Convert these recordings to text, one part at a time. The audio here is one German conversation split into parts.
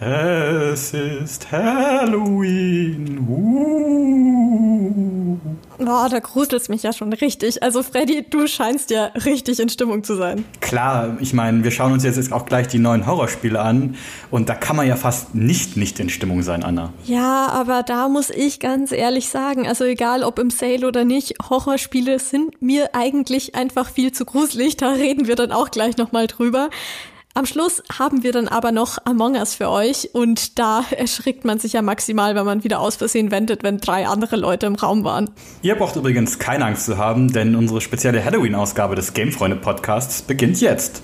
Es ist Halloween. Uh. Boah, da gruselt es mich ja schon richtig. Also Freddy, du scheinst ja richtig in Stimmung zu sein. Klar, ich meine, wir schauen uns jetzt auch gleich die neuen Horrorspiele an und da kann man ja fast nicht nicht in Stimmung sein, Anna. Ja, aber da muss ich ganz ehrlich sagen, also egal ob im Sale oder nicht, Horrorspiele sind mir eigentlich einfach viel zu gruselig. Da reden wir dann auch gleich nochmal drüber. Am Schluss haben wir dann aber noch Among Us für euch und da erschrickt man sich ja maximal, wenn man wieder aus Versehen wendet, wenn drei andere Leute im Raum waren. Ihr braucht übrigens keine Angst zu haben, denn unsere spezielle Halloween-Ausgabe des Gamefreunde-Podcasts beginnt jetzt.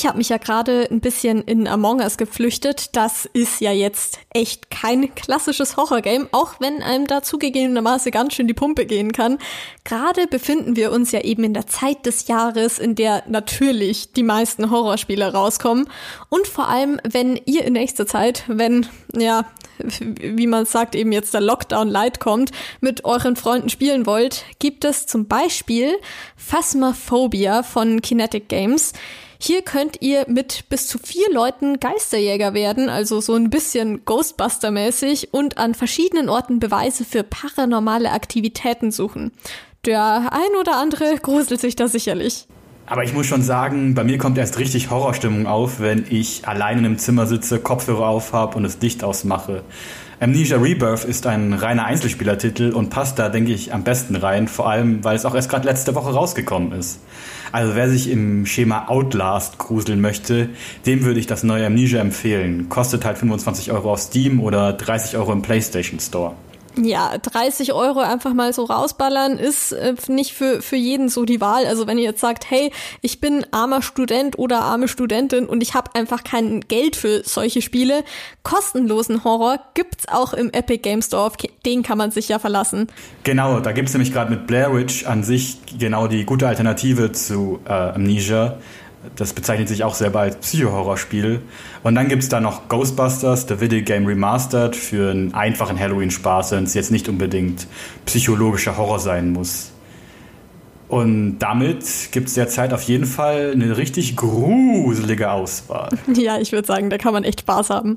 Ich habe mich ja gerade ein bisschen in Among Us geflüchtet. Das ist ja jetzt echt kein klassisches Horrorgame, auch wenn einem da zugegebenermaßen ganz schön die Pumpe gehen kann. Gerade befinden wir uns ja eben in der Zeit des Jahres, in der natürlich die meisten Horrorspiele rauskommen. Und vor allem, wenn ihr in nächster Zeit, wenn, ja, wie man sagt, eben jetzt der Lockdown Light kommt, mit euren Freunden spielen wollt, gibt es zum Beispiel Phasmophobia von Kinetic Games. Hier könnt ihr mit bis zu vier Leuten Geisterjäger werden, also so ein bisschen Ghostbuster-mäßig und an verschiedenen Orten Beweise für paranormale Aktivitäten suchen. Der ein oder andere gruselt sich da sicherlich. Aber ich muss schon sagen, bei mir kommt erst richtig Horrorstimmung auf, wenn ich allein in einem Zimmer sitze, Kopfhörer auf habe und das Licht ausmache. Amnesia Rebirth ist ein reiner Einzelspielertitel und passt da, denke ich, am besten rein, vor allem, weil es auch erst gerade letzte Woche rausgekommen ist. Also wer sich im Schema Outlast gruseln möchte, dem würde ich das neue Amnesia empfehlen. Kostet halt 25 Euro auf Steam oder 30 Euro im PlayStation Store ja, 30 Euro einfach mal so rausballern ist äh, nicht für, für jeden so die Wahl. Also wenn ihr jetzt sagt, hey, ich bin armer Student oder arme Studentin und ich habe einfach kein Geld für solche Spiele, kostenlosen Horror gibt's auch im Epic Game Store, den kann man sich ja verlassen. Genau, da gibt's nämlich gerade mit Blair Witch an sich genau die gute Alternative zu äh, Amnesia. Das bezeichnet sich auch selber als Psycho-Horror-Spiel. Und dann gibt es da noch Ghostbusters, The Video Game Remastered, für einen einfachen Halloween-Spaß, wenn es jetzt nicht unbedingt psychologischer Horror sein muss. Und damit gibt es derzeit auf jeden Fall eine richtig gruselige Auswahl. Ja, ich würde sagen, da kann man echt Spaß haben.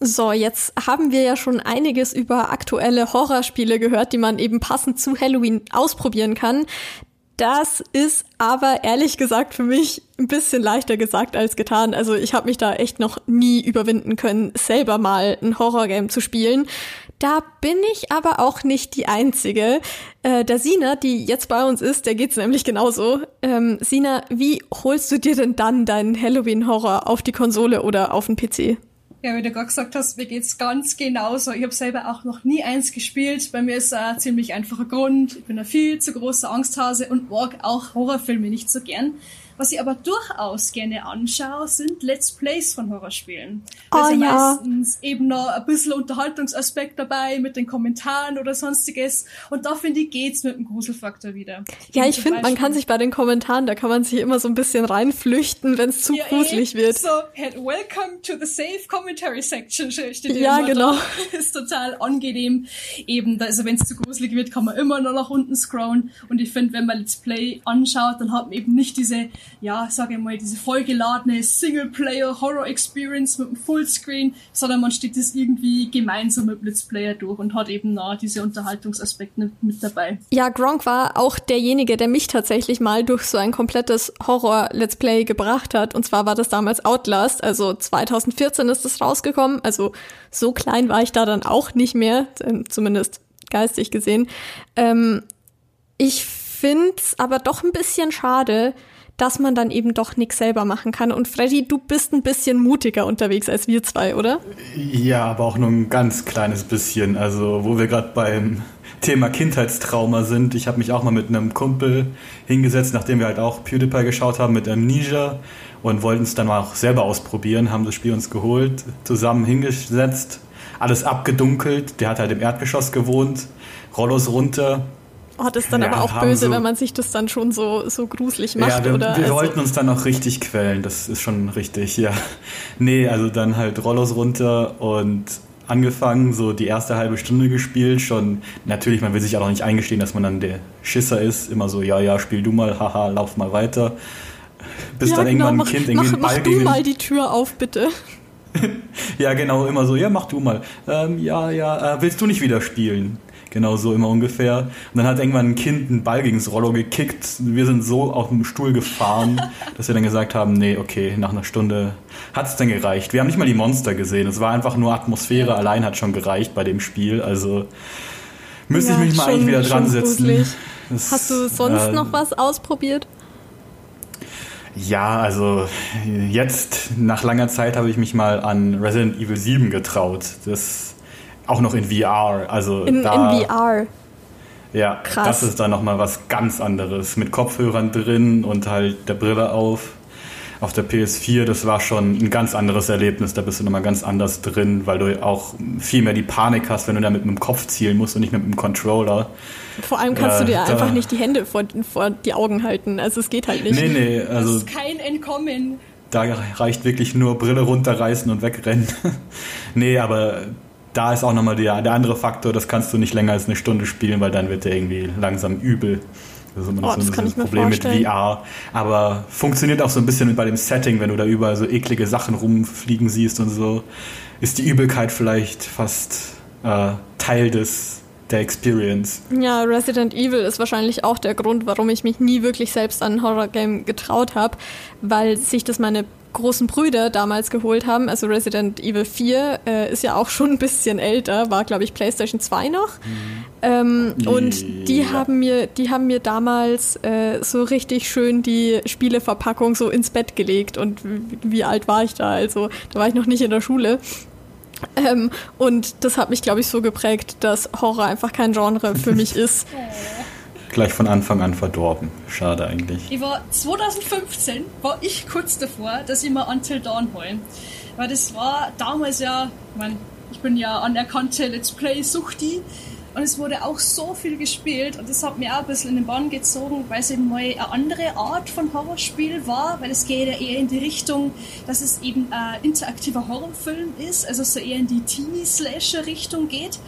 So, jetzt haben wir ja schon einiges über aktuelle Horrorspiele gehört, die man eben passend zu Halloween ausprobieren kann. Das ist aber ehrlich gesagt für mich ein bisschen leichter gesagt als getan. Also ich habe mich da echt noch nie überwinden können, selber mal ein Horrorgame zu spielen. Da bin ich aber auch nicht die Einzige. Äh, der Sina, die jetzt bei uns ist, der geht's nämlich genauso. Ähm, Sina, wie holst du dir denn dann deinen Halloween-Horror auf die Konsole oder auf den PC? Ja, wie du gerade gesagt hast, mir geht's ganz genauso. Ich habe selber auch noch nie eins gespielt. Bei mir ist ein ziemlich einfacher Grund. Ich bin ein viel zu großer Angsthase und mag auch Horrorfilme nicht so gern. Was ich aber durchaus gerne anschaue, sind Let's Plays von Horrorspielen. Da oh, ist ja. meistens eben noch ein bisschen Unterhaltungsaspekt dabei mit den Kommentaren oder sonstiges. Und da finde ich, geht's mit dem Gruselfaktor wieder. Ja, ich finde, man kann sich bei den Kommentaren, da kann man sich immer so ein bisschen reinflüchten, wenn es zu ja, gruselig ey, wird. So, welcome to the safe commentary section steht Ja, genau. Da. Ist total angenehm. Eben, also wenn es zu gruselig wird, kann man immer noch nach unten scrollen. Und ich finde, wenn man Let's Play anschaut, dann hat man eben nicht diese ja, sage ich mal, diese vollgeladene Singleplayer-Horror-Experience mit dem Fullscreen, sondern man steht das irgendwie gemeinsam mit Let's Player durch und hat eben da diese Unterhaltungsaspekte mit dabei. Ja, Gronk war auch derjenige, der mich tatsächlich mal durch so ein komplettes Horror-Let's Play gebracht hat. Und zwar war das damals Outlast, also 2014 ist das rausgekommen. Also so klein war ich da dann auch nicht mehr, zumindest geistig gesehen. Ähm, ich finde es aber doch ein bisschen schade, dass man dann eben doch nichts selber machen kann. Und Freddy, du bist ein bisschen mutiger unterwegs als wir zwei, oder? Ja, aber auch nur ein ganz kleines bisschen. Also, wo wir gerade beim Thema Kindheitstrauma sind. Ich habe mich auch mal mit einem Kumpel hingesetzt, nachdem wir halt auch PewDiePie geschaut haben mit Amnesia und wollten es dann mal auch selber ausprobieren, haben das Spiel uns geholt, zusammen hingesetzt, alles abgedunkelt. Der hat halt im Erdgeschoss gewohnt, Rollos runter Oh, das ist dann Ja, aber auch böse, so- wenn man sich das dann schon so, so gruselig macht, ja, wir, oder? wir Also- wollten uns dann noch richtig quälen, das ist schon richtig, ja. Nee, also dann halt Rollos runter und angefangen, so die erste halbe Stunde gespielt, schon, natürlich, man will sich auch noch nicht eingestehen, dass man dann der Schisser ist, immer so, ja, ja, spiel du mal, haha, lauf mal weiter. Bis ja, dann genau, irgendwann mach, ein Kind irgendwie mach, Ball mach du mal die Tür auf, bitte. Ja, genau, immer so, ja, mach du mal. Ähm, ja, ja, äh, willst du nicht wieder spielen? Genau so immer ungefähr. Und dann hat irgendwann ein Kind einen Ball gegens Rollo gekickt. Wir sind so auf dem Stuhl gefahren, dass wir dann gesagt haben, nee, okay, nach einer Stunde hat's dann gereicht. Wir haben nicht mal die Monster gesehen. Es war einfach nur Atmosphäre allein hat schon gereicht bei dem Spiel. Also müsste Ja, ich mich mal schon- eigentlich wieder dran setzen. Das, Hast du sonst äh, noch was ausprobiert? Ja, also jetzt nach langer Zeit habe ich mich mal an Resident Evil 7 getraut. Das auch noch in VR. Also In, da, in VR. Ja, Krass. das ist dann nochmal was ganz anderes. Mit Kopfhörern drin und halt der Brille auf. Auf der PS4, das war schon ein ganz anderes Erlebnis. Da bist du nochmal ganz anders drin, weil du auch viel mehr die Panik hast, wenn du da mit dem Kopf zielen musst und nicht mit dem Controller. Vor allem kannst Ja, du dir einfach nicht die Hände vor, vor die Augen halten. Also es geht halt nicht. Nee, nee, Das also ist kein Entkommen. da reicht wirklich nur Brille runterreißen und wegrennen. nee, aber da ist auch nochmal der, der andere Faktor, das kannst du nicht länger als eine Stunde spielen, weil dann wird der irgendwie langsam übel. Das ist immer noch Oh, so das ein kann ich mir Problem mit. VR. Aber funktioniert auch so ein bisschen bei dem Setting, wenn du da überall so eklige Sachen rumfliegen siehst und so, ist die Übelkeit vielleicht fast äh, Teil des der Experience. Ja, Resident Evil ist wahrscheinlich auch der Grund, warum ich mich nie wirklich selbst an ein Horrorgame getraut habe, weil sich das meine großen Brüder damals geholt haben. Also Resident Evil 4 äh, ist ja auch schon ein bisschen älter, war glaube ich PlayStation 2 noch. Ähm, und die Ja. haben mir, die haben mir damals äh, so richtig schön die Spieleverpackung so ins Bett gelegt. Und wie, wie alt war ich da? Also da war ich noch nicht in der Schule. Ähm, und das hat mich, glaube ich, so geprägt, dass Horror einfach kein Genre für mich ist. Gleich von Anfang an verdorben. Schade eigentlich. Ich war 2015 war ich kurz davor, dass ich mir Until Dawn hole. Weil das war damals ja, ich, mein, ich bin ja anerkannte Let's Play-Suchti und es wurde auch so viel gespielt und das hat mir auch ein bisschen in den Bann gezogen, weil es eben mal eine andere Art von Horrorspiel war, weil es geht ja eher in die Richtung, dass es eben ein interaktiver Horrorfilm ist, also so eher in die Teenie-Slasher-Richtung geht.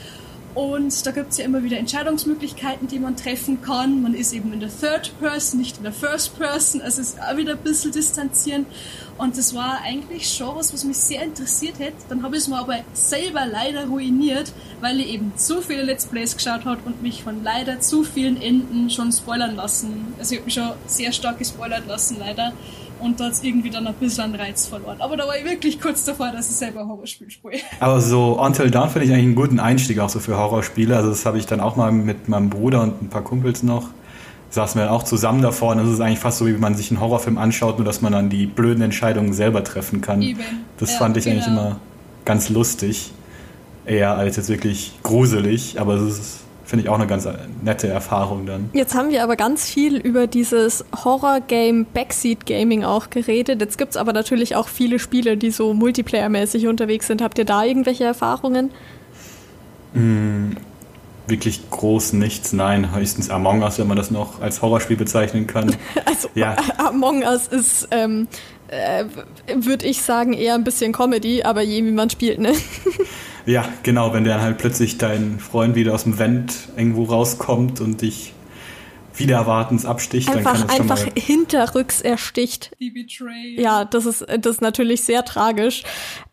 Und da gibt's ja immer wieder Entscheidungsmöglichkeiten, die man treffen kann. Man ist eben in der Third Person, nicht in der First Person. Also es ist auch wieder ein bisschen distanzieren. Und das war eigentlich schon was, was mich sehr interessiert hätte. Dann habe ich es mir aber selber leider ruiniert, weil ich eben zu viele Let's Plays geschaut habe und mich von leider zu vielen Enden schon spoilern lassen. Also ich habe mich schon sehr stark gespoilert lassen, leider. Und da hat's irgendwie dann ein bisschen an Reiz verloren. Aber da war ich wirklich kurz davor, dass ich selber ein Horrorspiel spiele. Aber so Until Dawn finde ich eigentlich einen guten Einstieg auch so für Horrorspiele. Also das habe ich dann auch mal mit meinem Bruder und ein paar Kumpels noch. Saßen wir dann auch zusammen davor und das ist eigentlich fast so, wie man sich einen Horrorfilm anschaut, nur dass man dann die blöden Entscheidungen selber treffen kann. Eben. Das Ja, fand ich eigentlich genau. immer ganz lustig. Eher als jetzt wirklich gruselig, aber es ist, finde ich, auch eine ganz nette Erfahrung dann. Jetzt haben wir aber ganz viel über dieses Horror-Game Backseat Gaming auch geredet. Jetzt gibt's aber natürlich auch viele Spiele, die so multiplayer-mäßig unterwegs sind. Habt ihr da irgendwelche Erfahrungen? Wirklich groß nichts, nein, höchstens Among Us, wenn man das noch als Horrorspiel bezeichnen kann. Also Ja. Among Us ist, ähm, äh, würde ich sagen, eher ein bisschen Comedy, aber je wie man spielt, ne? Ja, genau, wenn dann halt plötzlich dein Freund wieder aus dem Vent irgendwo rauskommt und dich wieder erwartens absticht, dann Einfach, kann das schon einfach mal... hinterrücks ersticht. Die. Ja, das ist, das ist natürlich sehr tragisch.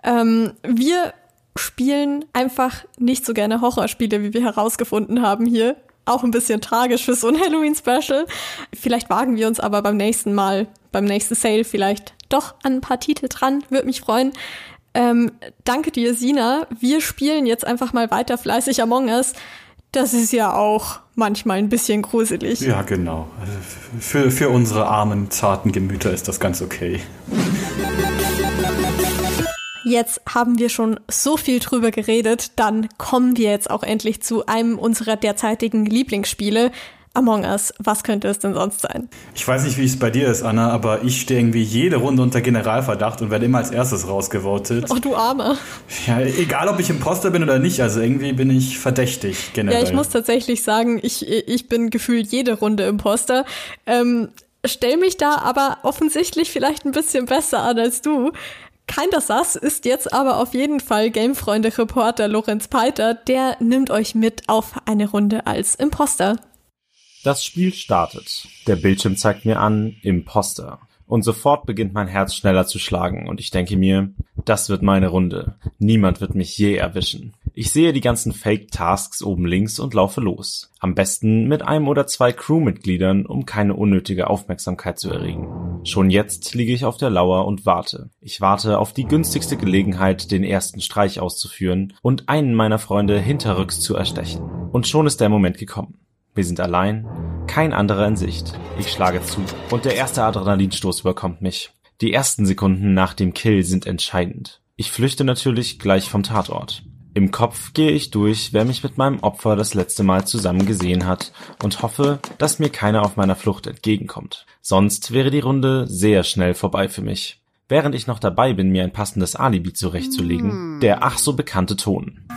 Ähm, wir spielen einfach nicht so gerne Horrorspiele, wie wir herausgefunden haben hier. Auch ein bisschen tragisch für so ein Halloween-Special. Vielleicht wagen wir uns aber beim nächsten Mal, beim nächsten Sale vielleicht doch an ein paar Titel dran. Würde mich freuen. Ähm, danke dir, Sina. Wir spielen jetzt einfach mal weiter fleißig Among Us. Das ist ja auch manchmal ein bisschen gruselig. Ja, genau. Also für, für unsere armen, zarten Gemüter ist das ganz okay. Jetzt haben wir schon so viel drüber geredet, dann kommen wir jetzt auch endlich zu einem unserer derzeitigen Lieblingsspiele. Among Us. Was könnte es denn sonst sein? Ich weiß nicht, wie es bei dir ist, Anna, aber ich stehe irgendwie jede Runde unter Generalverdacht und werde immer als erstes rausgevotet. Oh, du Arme. Ja, egal ob ich Imposter bin oder nicht, also irgendwie bin ich verdächtig generell. Ja, ich muss tatsächlich sagen, ich, ich bin gefühlt jede Runde Imposter. Ähm, stell mich da aber offensichtlich vielleicht ein bisschen besser an als du. Keiner Sass ist jetzt aber auf jeden Fall Gamefreunde-Reporter Lorenz Peiter. Der nimmt euch mit auf eine Runde als Imposter. Das Spiel startet. Der Bildschirm zeigt mir an Imposter. Und sofort beginnt mein Herz schneller zu schlagen und ich denke mir, das wird meine Runde. Niemand wird mich je erwischen. Ich sehe die ganzen Fake-Tasks oben links und laufe los. Am besten mit einem oder zwei Crewmitgliedern, um keine unnötige Aufmerksamkeit zu erregen. Schon jetzt liege ich auf der Lauer und warte. Ich warte auf die günstigste Gelegenheit, den ersten Streich auszuführen und einen meiner Freunde hinterrücks zu erstechen. Und schon ist der Moment gekommen. Wir sind allein, kein anderer in Sicht. Ich schlage zu und der erste Adrenalinstoß überkommt mich. Die ersten Sekunden nach dem Kill sind entscheidend. Ich flüchte natürlich gleich vom Tatort. Im Kopf gehe ich durch, wer mich mit meinem Opfer das letzte Mal zusammen gesehen hat und hoffe, dass mir keiner auf meiner Flucht entgegenkommt. Sonst wäre die Runde sehr schnell vorbei für mich. Während ich noch dabei bin, mir ein passendes Alibi zurechtzulegen, der ach so bekannte Ton.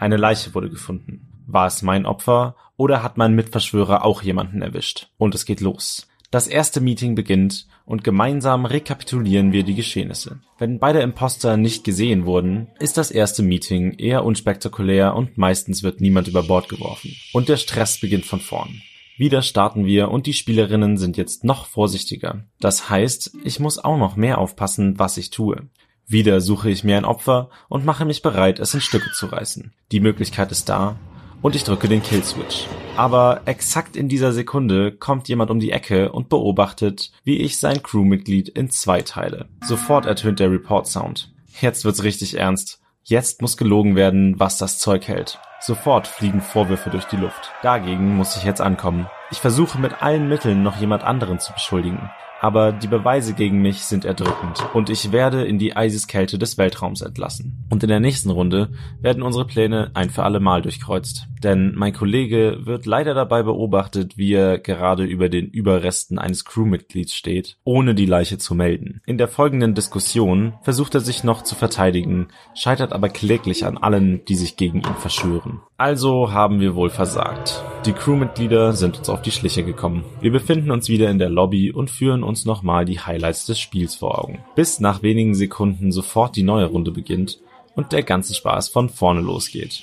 Eine Leiche wurde gefunden. War es mein Opfer oder hat mein Mitverschwörer auch jemanden erwischt? Und es geht los. Das erste Meeting beginnt und gemeinsam rekapitulieren wir die Geschehnisse. Wenn beide Imposter nicht gesehen wurden, ist das erste Meeting eher unspektakulär und meistens wird niemand über Bord geworfen. Und der Stress beginnt von vorn. Wieder starten wir und die Spielerinnen sind jetzt noch vorsichtiger. Das heißt, ich muss auch noch mehr aufpassen, was ich tue. Wieder suche ich mir ein Opfer und mache mich bereit, es in Stücke zu reißen. Die Möglichkeit ist da, und ich drücke den Killswitch. Aber exakt in dieser Sekunde kommt jemand um die Ecke und beobachtet, wie ich sein Crewmitglied in zwei teile. Sofort ertönt der Report-Sound. Jetzt wird's richtig ernst. Jetzt muss gelogen werden, was das Zeug hält. Sofort fliegen Vorwürfe durch die Luft. Dagegen muss ich jetzt ankommen. Ich versuche mit allen Mitteln noch jemand anderen zu beschuldigen aber die Beweise gegen mich sind erdrückend und ich werde in die Eiseskälte des Weltraums entlassen. Und in der nächsten Runde werden unsere Pläne ein für alle Mal durchkreuzt. Denn mein Kollege wird leider dabei beobachtet, wie er gerade über den Überresten eines Crewmitglieds steht, ohne die Leiche zu melden. In der folgenden Diskussion versucht er sich noch zu verteidigen, scheitert aber kläglich an allen, die sich gegen ihn verschwören. Also haben wir wohl versagt. Die Crewmitglieder sind uns auf die Schliche gekommen. Wir befinden uns wieder in der Lobby und führen uns nochmal die Highlights des Spiels vor Augen. Bis nach wenigen Sekunden sofort die neue Runde beginnt und der ganze Spaß von vorne losgeht.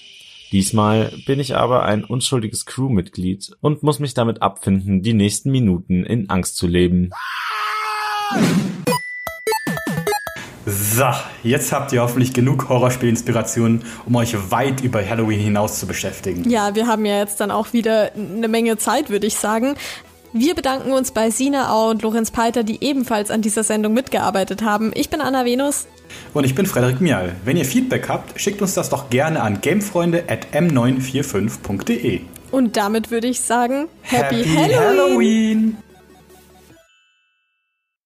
Diesmal bin ich aber ein unschuldiges Crewmitglied und muss mich damit abfinden, die nächsten Minuten in Angst zu leben. So, jetzt habt ihr hoffentlich genug Horrorspiel-Inspirationen, um euch weit über Halloween hinaus zu beschäftigen. Ja, wir haben ja jetzt dann auch wieder eine Menge Zeit, würde ich sagen. Wir bedanken uns bei Sina Au und Lorenz Peiter, die ebenfalls an dieser Sendung mitgearbeitet haben. Ich bin Anna Venus. Und ich bin Frederik Mial. Wenn ihr Feedback habt, schickt uns das doch gerne an gamefreunde.m945.de. Und damit würde ich sagen, Happy, Happy Halloween! Halloween.